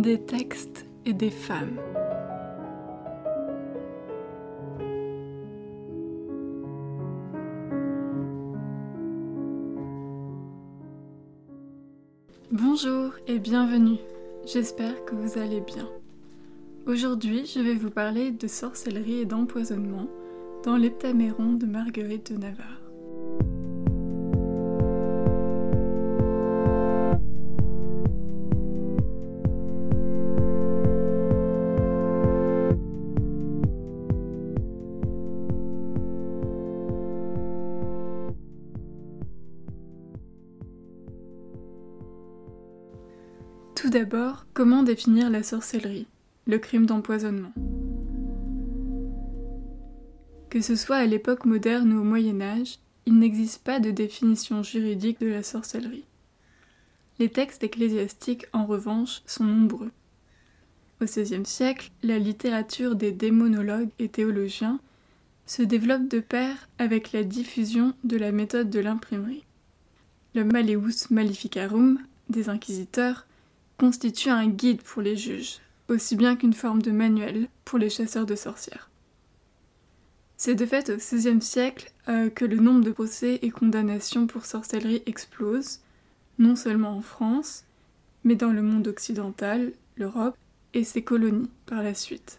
des textes et des femmes. Bonjour et bienvenue, j'espère que vous allez bien. Aujourd'hui, je vais vous parler de sorcellerie et d'empoisonnement dans l'Heptaméron de Marguerite de Navarre. Tout d'abord, comment définir la sorcellerie, le crime d'empoisonnement? Que ce soit à l'époque moderne ou au Moyen Âge, il n'existe pas de définition juridique de la sorcellerie. Les textes ecclésiastiques, en revanche, sont nombreux. Au XVIe siècle, la littérature des démonologues et théologiens se développe de pair avec la diffusion de la méthode de l'imprimerie. Le Maleus Maleficarum des inquisiteurs constitue un guide pour les juges, aussi bien qu'une forme de manuel pour les chasseurs de sorcières. C'est de fait au XVIe siècle euh, que le nombre de procès et condamnations pour sorcellerie explose, non seulement en France, mais dans le monde occidental, l'Europe et ses colonies par la suite.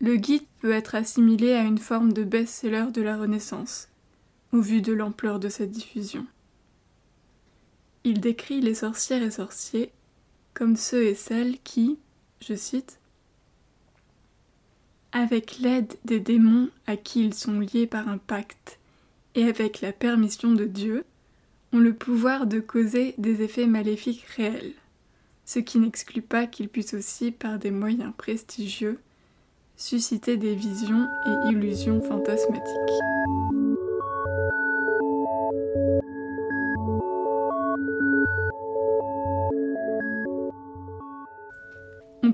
Le guide peut être assimilé à une forme de best-seller de la Renaissance, au vu de l'ampleur de sa diffusion. Il décrit les sorcières et sorciers comme ceux et celles qui, je cite, avec l'aide des démons à qui ils sont liés par un pacte et avec la permission de Dieu, ont le pouvoir de causer des effets maléfiques réels, ce qui n'exclut pas qu'ils puissent aussi, par des moyens prestigieux, susciter des visions et illusions fantasmatiques.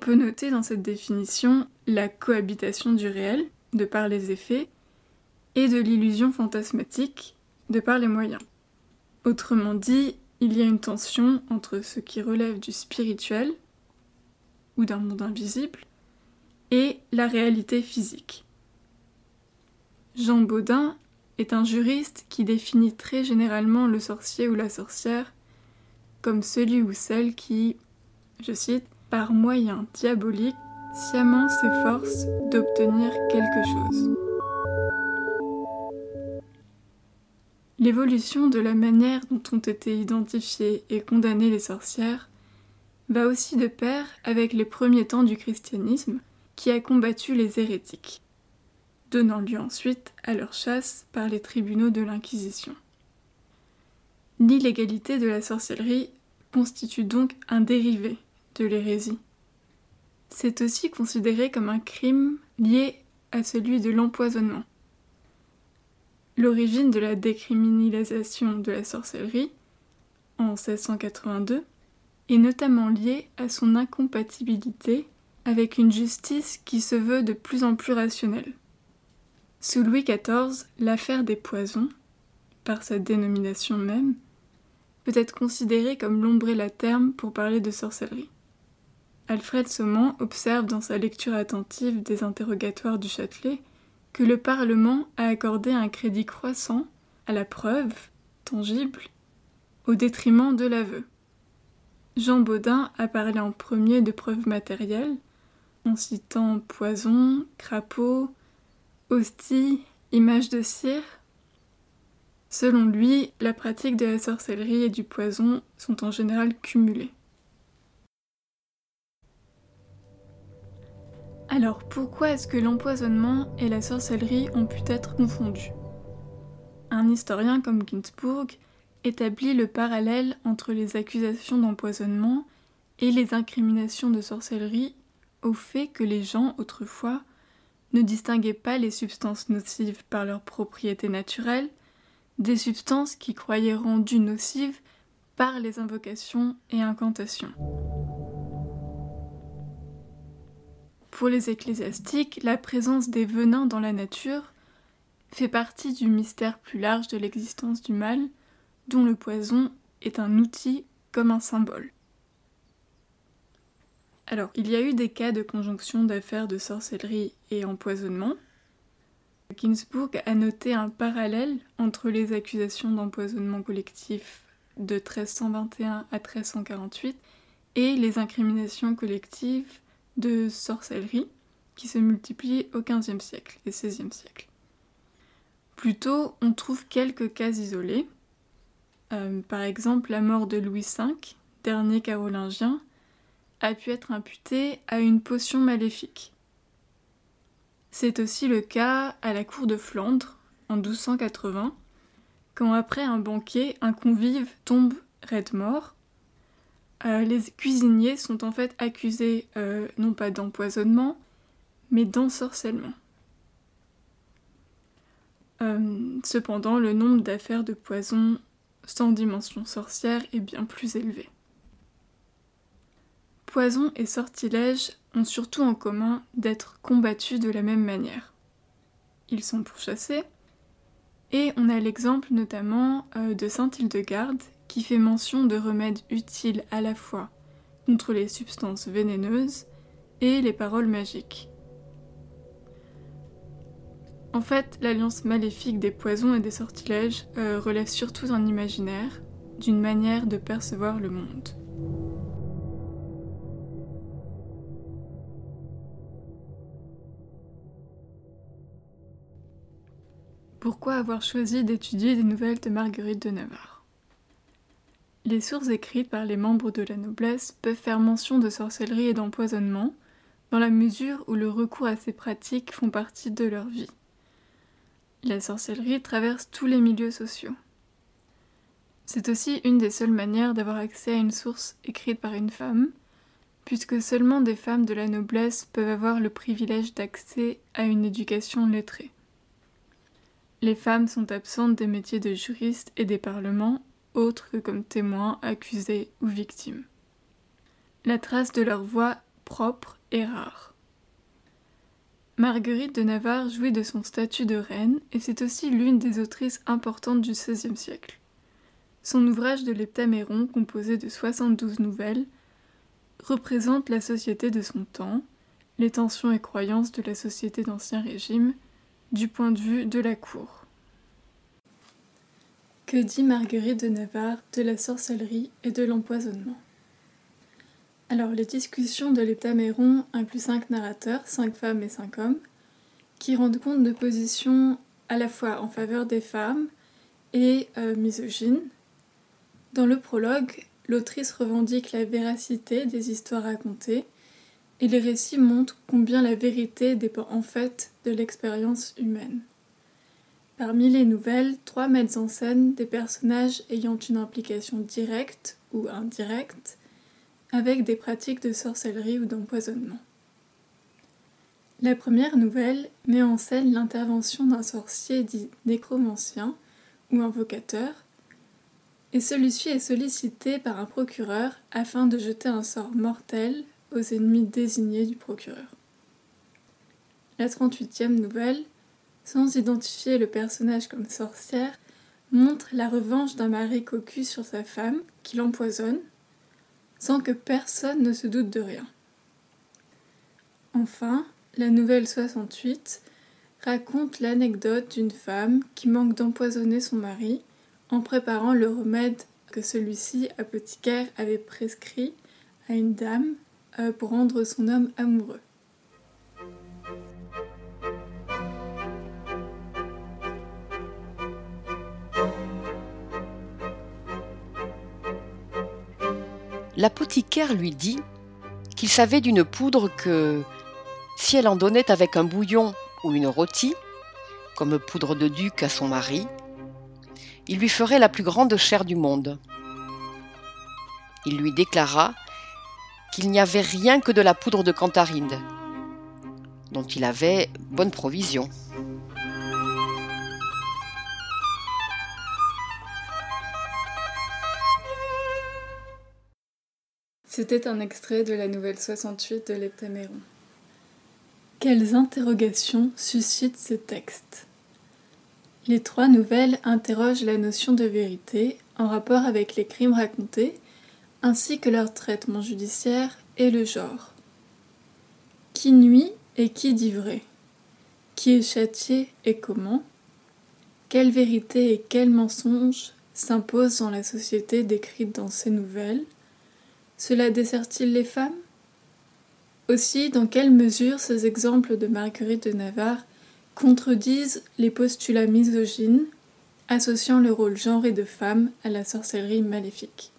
Peut noter dans cette définition la cohabitation du réel, de par les effets, et de l'illusion fantasmatique, de par les moyens. Autrement dit, il y a une tension entre ce qui relève du spirituel, ou d'un monde invisible, et la réalité physique. Jean Baudin est un juriste qui définit très généralement le sorcier ou la sorcière comme celui ou celle qui, je cite, par moyens diaboliques, sciemment s'efforce d'obtenir quelque chose. L'évolution de la manière dont ont été identifiées et condamnées les sorcières va aussi de pair avec les premiers temps du christianisme qui a combattu les hérétiques, donnant lieu ensuite à leur chasse par les tribunaux de l'Inquisition. L'illégalité de la sorcellerie constitue donc un dérivé de l'hérésie. C'est aussi considéré comme un crime lié à celui de l'empoisonnement. L'origine de la décriminalisation de la sorcellerie, en 1682, est notamment liée à son incompatibilité avec une justice qui se veut de plus en plus rationnelle. Sous Louis XIV, l'affaire des poisons, par sa dénomination même, peut être considérée comme l'ombrella terme pour parler de sorcellerie. Alfred Saumont observe dans sa lecture attentive des interrogatoires du Châtelet que le Parlement a accordé un crédit croissant à la preuve, tangible, au détriment de l'aveu. Jean Baudin a parlé en premier de preuves matérielles, en citant poison, crapaud, hostie, image de cire. Selon lui, la pratique de la sorcellerie et du poison sont en général cumulées. Alors pourquoi est-ce que l'empoisonnement et la sorcellerie ont pu être confondus? Un historien comme Ginsburg établit le parallèle entre les accusations d'empoisonnement et les incriminations de sorcellerie au fait que les gens autrefois ne distinguaient pas les substances nocives par leurs propriétés naturelles des substances qui croyaient rendues nocives par les invocations et incantations. Pour les ecclésiastiques, la présence des venins dans la nature fait partie du mystère plus large de l'existence du mal, dont le poison est un outil comme un symbole. Alors, il y a eu des cas de conjonction d'affaires de sorcellerie et empoisonnement. Ginsburg a noté un parallèle entre les accusations d'empoisonnement collectif de 1321 à 1348 et les incriminations collectives de sorcellerie qui se multiplient au XVe siècle et XVIe siècle. Plutôt, on trouve quelques cas isolés. Euh, par exemple, la mort de Louis V, dernier carolingien, a pu être imputée à une potion maléfique. C'est aussi le cas à la cour de Flandre en 1280, quand après un banquet, un convive tombe raide mort. Euh, les cuisiniers sont en fait accusés euh, non pas d'empoisonnement, mais d'ensorcellement. Euh, cependant, le nombre d'affaires de poison sans dimension sorcière est bien plus élevé. Poison et sortilège ont surtout en commun d'être combattus de la même manière. Ils sont pourchassés, et on a l'exemple notamment de Saint Hildegarde qui fait mention de remèdes utiles à la fois contre les substances vénéneuses et les paroles magiques. En fait, l'alliance maléfique des poisons et des sortilèges euh, relève surtout d'un imaginaire, d'une manière de percevoir le monde. Pourquoi avoir choisi d'étudier des nouvelles de Marguerite de Navarre? Les sources écrites par les membres de la noblesse peuvent faire mention de sorcellerie et d'empoisonnement, dans la mesure où le recours à ces pratiques font partie de leur vie. La sorcellerie traverse tous les milieux sociaux. C'est aussi une des seules manières d'avoir accès à une source écrite par une femme, puisque seulement des femmes de la noblesse peuvent avoir le privilège d'accès à une éducation lettrée. Les femmes sont absentes des métiers de juriste et des parlements, autres que comme témoins, accusés ou victimes. La trace de leur voix propre est rare. Marguerite de Navarre jouit de son statut de reine et c'est aussi l'une des autrices importantes du XVIe siècle. Son ouvrage de l'Heptaméron, composé de 72 nouvelles, représente la société de son temps, les tensions et croyances de la société d'Ancien Régime, du point de vue de la cour. Que dit Marguerite de Navarre de la sorcellerie et de l'empoisonnement? Alors, les discussions de l'Heptaméron incluent cinq narrateurs, cinq femmes et cinq hommes, qui rendent compte de positions à la fois en faveur des femmes et euh, misogynes. Dans le prologue, l'autrice revendique la véracité des histoires racontées, et les récits montrent combien la vérité dépend en fait de l'expérience humaine. Parmi les nouvelles, trois mettent en scène des personnages ayant une implication directe ou indirecte avec des pratiques de sorcellerie ou d'empoisonnement. La première nouvelle met en scène l'intervention d'un sorcier dit nécromancien ou invocateur, et celui-ci est sollicité par un procureur afin de jeter un sort mortel aux ennemis désignés du procureur. La 38e nouvelle, sans identifier le personnage comme sorcière, montre la revanche d'un mari cocu sur sa femme qui l'empoisonne sans que personne ne se doute de rien. Enfin, la nouvelle 68 raconte l'anecdote d'une femme qui manque d'empoisonner son mari en préparant le remède que celui-ci, apothicaire, avait prescrit à une dame euh, pour rendre son homme amoureux. L'apothicaire lui dit qu'il savait d'une poudre que, si elle en donnait avec un bouillon ou une rôtie, comme poudre de duc à son mari, il lui ferait la plus grande chair du monde. Il lui déclara qu'il n'y avait rien que de la poudre de cantarine, dont il avait bonne provision. C'était un extrait de la nouvelle 68 de l'Heptaméron. Quelles interrogations suscitent ce texte Les trois nouvelles interrogent la notion de vérité en rapport avec les crimes racontés, ainsi que leur traitement judiciaire et le genre. qui nuit et qui dit vrai? Qui est châtié et comment? Quelle vérité et quel mensonge s'imposent dans la société décrite dans ces nouvelles? Cela dessert-il les femmes? Aussi, dans quelle mesure ces exemples de Marguerite de Navarre contredisent les postulats misogynes associant le rôle genré de femme à la sorcellerie maléfique?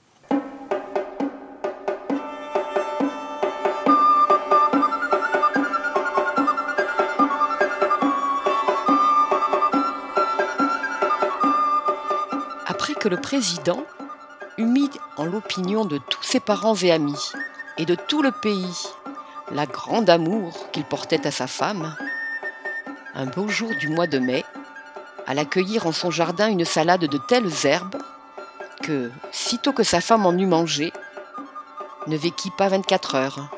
Que le président mis en l'opinion de tous ses parents et amis, et de tout le pays, la grande amour qu'il portait à sa femme, un beau jour du mois de mai, à l'accueillir en son jardin une salade de telles herbes que, sitôt que sa femme en eut mangé, ne vécut pas vingt-quatre heures.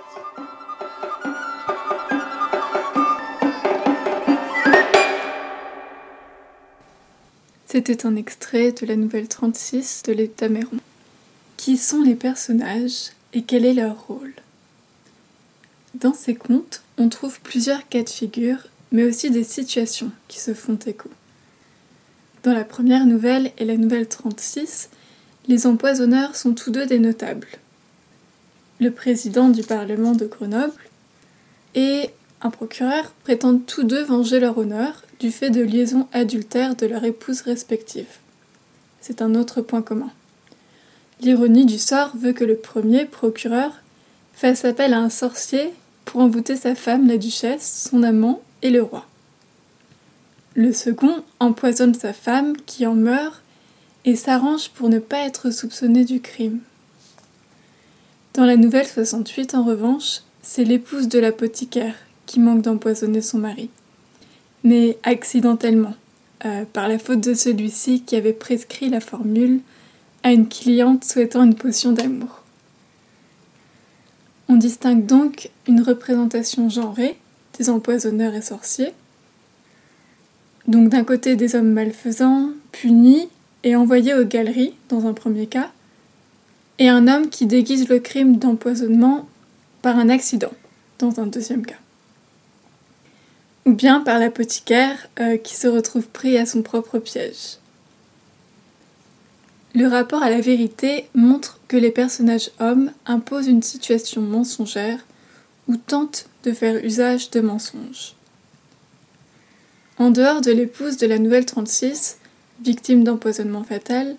C'était un extrait de la nouvelle 36 de l'État Méron. Qui sont les personnages et quel est leur rôle Dans ces contes, on trouve plusieurs cas de figure, mais aussi des situations qui se font écho. Dans la première nouvelle et la nouvelle 36, les empoisonneurs sont tous deux des notables. Le président du Parlement de Grenoble et un procureur prétendent tous deux venger leur honneur du fait de liaisons adultères de leurs épouses respectives. C'est un autre point commun. L'ironie du sort veut que le premier, procureur, fasse appel à un sorcier pour envoûter sa femme, la duchesse, son amant et le roi. Le second empoisonne sa femme qui en meurt et s'arrange pour ne pas être soupçonné du crime. Dans la nouvelle 68, en revanche, c'est l'épouse de l'apothicaire qui manque d'empoisonner son mari mais accidentellement, euh, par la faute de celui-ci qui avait prescrit la formule à une cliente souhaitant une potion d'amour. On distingue donc une représentation genrée des empoisonneurs et sorciers, donc d'un côté des hommes malfaisants, punis et envoyés aux galeries dans un premier cas, et un homme qui déguise le crime d'empoisonnement par un accident dans un deuxième cas ou bien par l'apothicaire euh, qui se retrouve pris à son propre piège. Le rapport à la vérité montre que les personnages hommes imposent une situation mensongère ou tentent de faire usage de mensonges. En dehors de l'épouse de la nouvelle 36, victime d'empoisonnement fatal,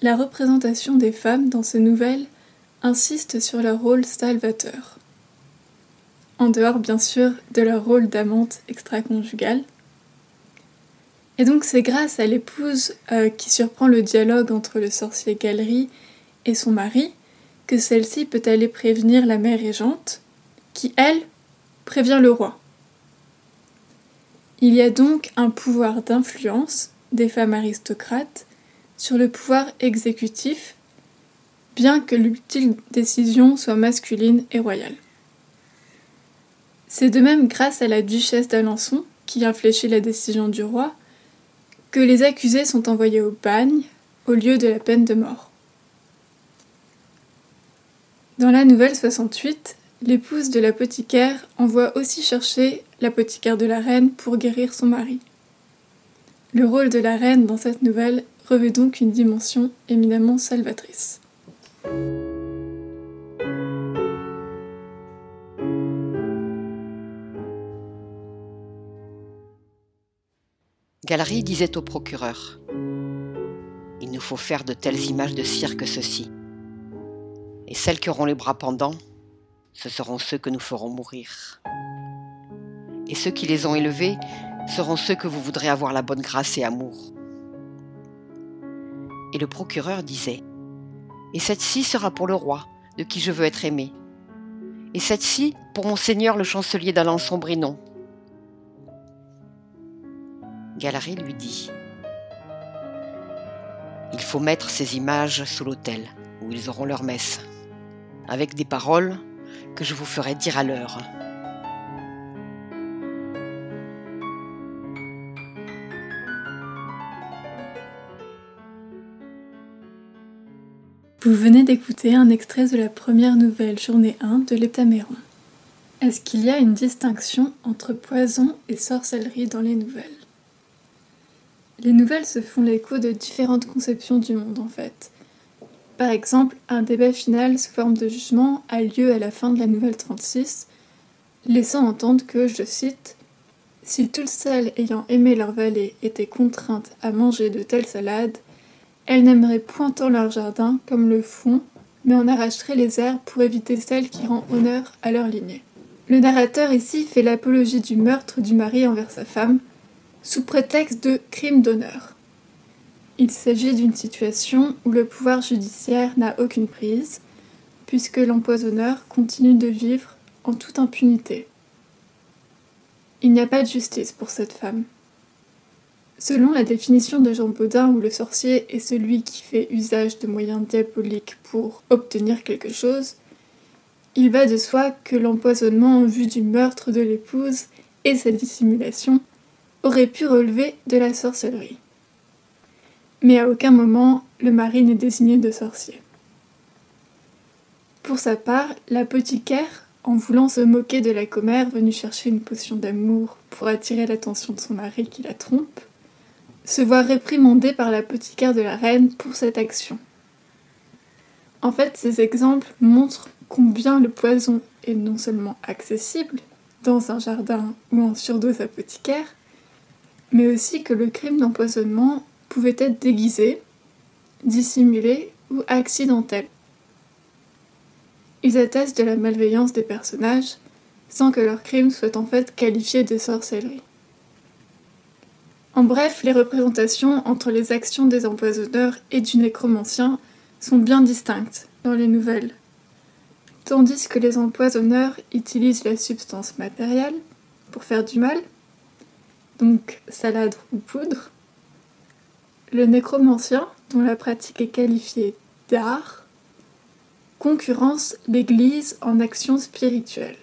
la représentation des femmes dans ces nouvelles insiste sur leur rôle salvateur en dehors bien sûr de leur rôle d'amante extra-conjugale. Et donc c'est grâce à l'épouse euh, qui surprend le dialogue entre le sorcier Galerie et son mari que celle-ci peut aller prévenir la mère régente, qui elle prévient le roi. Il y a donc un pouvoir d'influence des femmes aristocrates sur le pouvoir exécutif, bien que l'ultime décision soit masculine et royale. C'est de même grâce à la duchesse d'Alençon, qui infléchit la décision du roi, que les accusés sont envoyés au bagne, au lieu de la peine de mort. Dans la nouvelle 68, l'épouse de l'apothicaire envoie aussi chercher l'apothicaire de la reine pour guérir son mari. Le rôle de la reine dans cette nouvelle revêt donc une dimension éminemment salvatrice. Galerie disait au procureur Il nous faut faire de telles images de cire que ceci. Et celles qui auront les bras pendants, ce seront ceux que nous ferons mourir. Et ceux qui les ont élevés seront ceux que vous voudrez avoir la bonne grâce et amour. Et le procureur disait Et cette-ci sera pour le roi, de qui je veux être aimé. Et cette-ci pour mon seigneur le chancelier d'Alençon-Brinon, Galerie lui dit Il faut mettre ces images sous l'autel, où ils auront leur messe, avec des paroles que je vous ferai dire à l'heure. Vous venez d'écouter un extrait de la première nouvelle journée 1 de l'Heptaméron. Est-ce qu'il y a une distinction entre poison et sorcellerie dans les nouvelles? Les nouvelles se font l'écho de différentes conceptions du monde en fait. Par exemple, un débat final sous forme de jugement a lieu à la fin de la nouvelle 36, laissant entendre que, je cite, Si toutes celles ayant aimé leur vallée étaient contraintes à manger de telles salades, elles n'aimeraient point tant leur jardin comme le font, mais en arracheraient les herbes pour éviter celles qui rendent honneur à leur lignée. Le narrateur ici fait l'apologie du meurtre du mari envers sa femme, sous prétexte de crime d'honneur. Il s'agit d'une situation où le pouvoir judiciaire n'a aucune prise, puisque l'empoisonneur continue de vivre en toute impunité. Il n'y a pas de justice pour cette femme. Selon la définition de Jean Baudin, où le sorcier est celui qui fait usage de moyens diaboliques pour obtenir quelque chose, il va de soi que l'empoisonnement en vue du meurtre de l'épouse et sa dissimulation aurait pu relever de la sorcellerie. Mais à aucun moment le mari n'est désigné de sorcier. Pour sa part, l'apothicaire, en voulant se moquer de la commère venue chercher une potion d'amour pour attirer l'attention de son mari qui la trompe, se voit réprimandé par l'apothicaire de la reine pour cette action. En fait, ces exemples montrent combien le poison est non seulement accessible dans un jardin ou en surdose apothicaire, mais aussi que le crime d'empoisonnement pouvait être déguisé, dissimulé ou accidentel. Ils attestent de la malveillance des personnages sans que leur crime soit en fait qualifié de sorcellerie. En bref, les représentations entre les actions des empoisonneurs et du nécromancien sont bien distinctes dans les nouvelles. Tandis que les empoisonneurs utilisent la substance matérielle pour faire du mal, donc salade ou poudre, le nécromancien, dont la pratique est qualifiée d'art, concurrence l'Église en action spirituelle.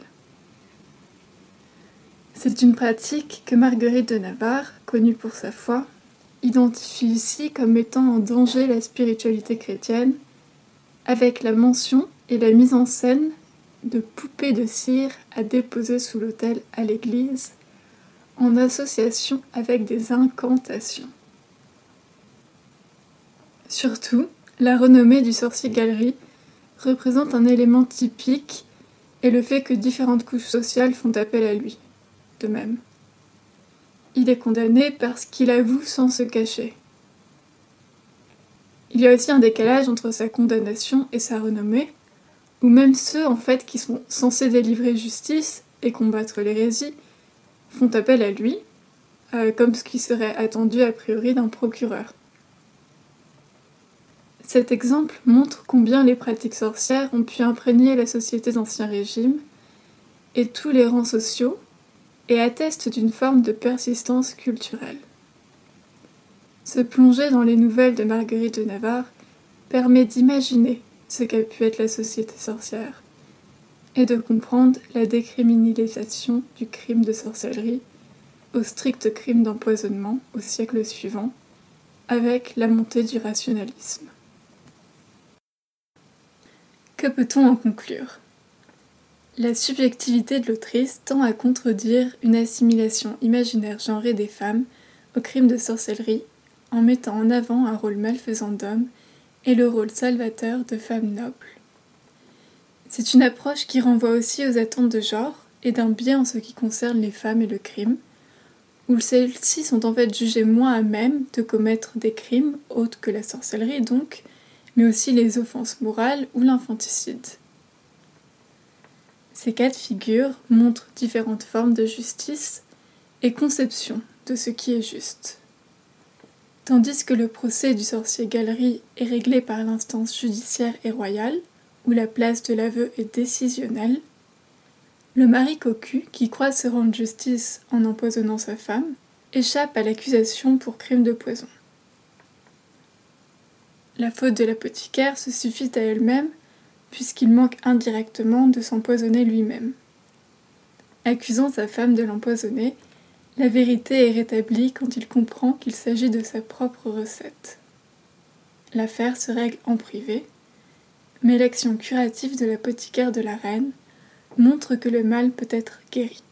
C'est une pratique que Marguerite de Navarre, connue pour sa foi, identifie ici comme mettant en danger la spiritualité chrétienne, avec la mention et la mise en scène de poupées de cire à déposer sous l'autel à l'église, en association avec des incantations. Surtout, la renommée du sorcier galerie représente un élément typique et le fait que différentes couches sociales font appel à lui, de même. Il est condamné parce qu'il avoue sans se cacher. Il y a aussi un décalage entre sa condamnation et sa renommée, ou même ceux en fait qui sont censés délivrer justice et combattre l'hérésie font appel à lui, euh, comme ce qui serait attendu a priori d'un procureur. Cet exemple montre combien les pratiques sorcières ont pu imprégner la société d'Ancien Régime et tous les rangs sociaux et atteste d'une forme de persistance culturelle. Se plonger dans les nouvelles de Marguerite de Navarre permet d'imaginer ce qu'a pu être la société sorcière et de comprendre la décriminalisation du crime de sorcellerie au strict crime d'empoisonnement au siècle suivant, avec la montée du rationalisme. Que peut-on en conclure? La subjectivité de l'autrice tend à contredire une assimilation imaginaire genrée des femmes au crime de sorcellerie en mettant en avant un rôle malfaisant d'homme et le rôle salvateur de femmes nobles. C'est une approche qui renvoie aussi aux attentes de genre et d'un biais en ce qui concerne les femmes et le crime, où celles-ci sont en fait jugées moins à même de commettre des crimes autres que la sorcellerie donc, mais aussi les offenses morales ou l'infanticide. Ces cas de figure montrent différentes formes de justice et conception de ce qui est juste. Tandis que le procès du sorcier Galerie est réglé par l'instance judiciaire et royale, où la place de l'aveu est décisionnelle, le mari cocu, qui croit se rendre justice en empoisonnant sa femme, échappe à l'accusation pour crime de poison. La faute de l'apothicaire se suffit à elle-même, puisqu'il manque indirectement de s'empoisonner lui-même. Accusant sa femme de l'empoisonner, la vérité est rétablie quand il comprend qu'il s'agit de sa propre recette. L'affaire se règle en privé, mais l'action curative de l'apothicaire de la reine montrent que le mal peut être guéri.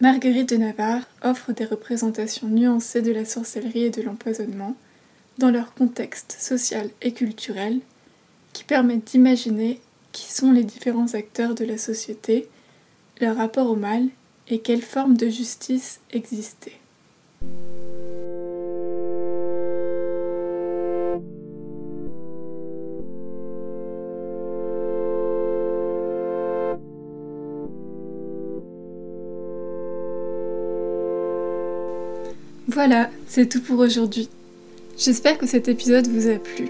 Marguerite de Navarre offre des représentations nuancées de la sorcellerie et de l'empoisonnement dans leur contexte social et culturel qui permettent d'imaginer qui sont les différents acteurs de la société, leur rapport au mal et quelle forme de justice existait. Voilà, c'est tout pour aujourd'hui. J'espère que cet épisode vous a plu.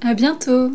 À bientôt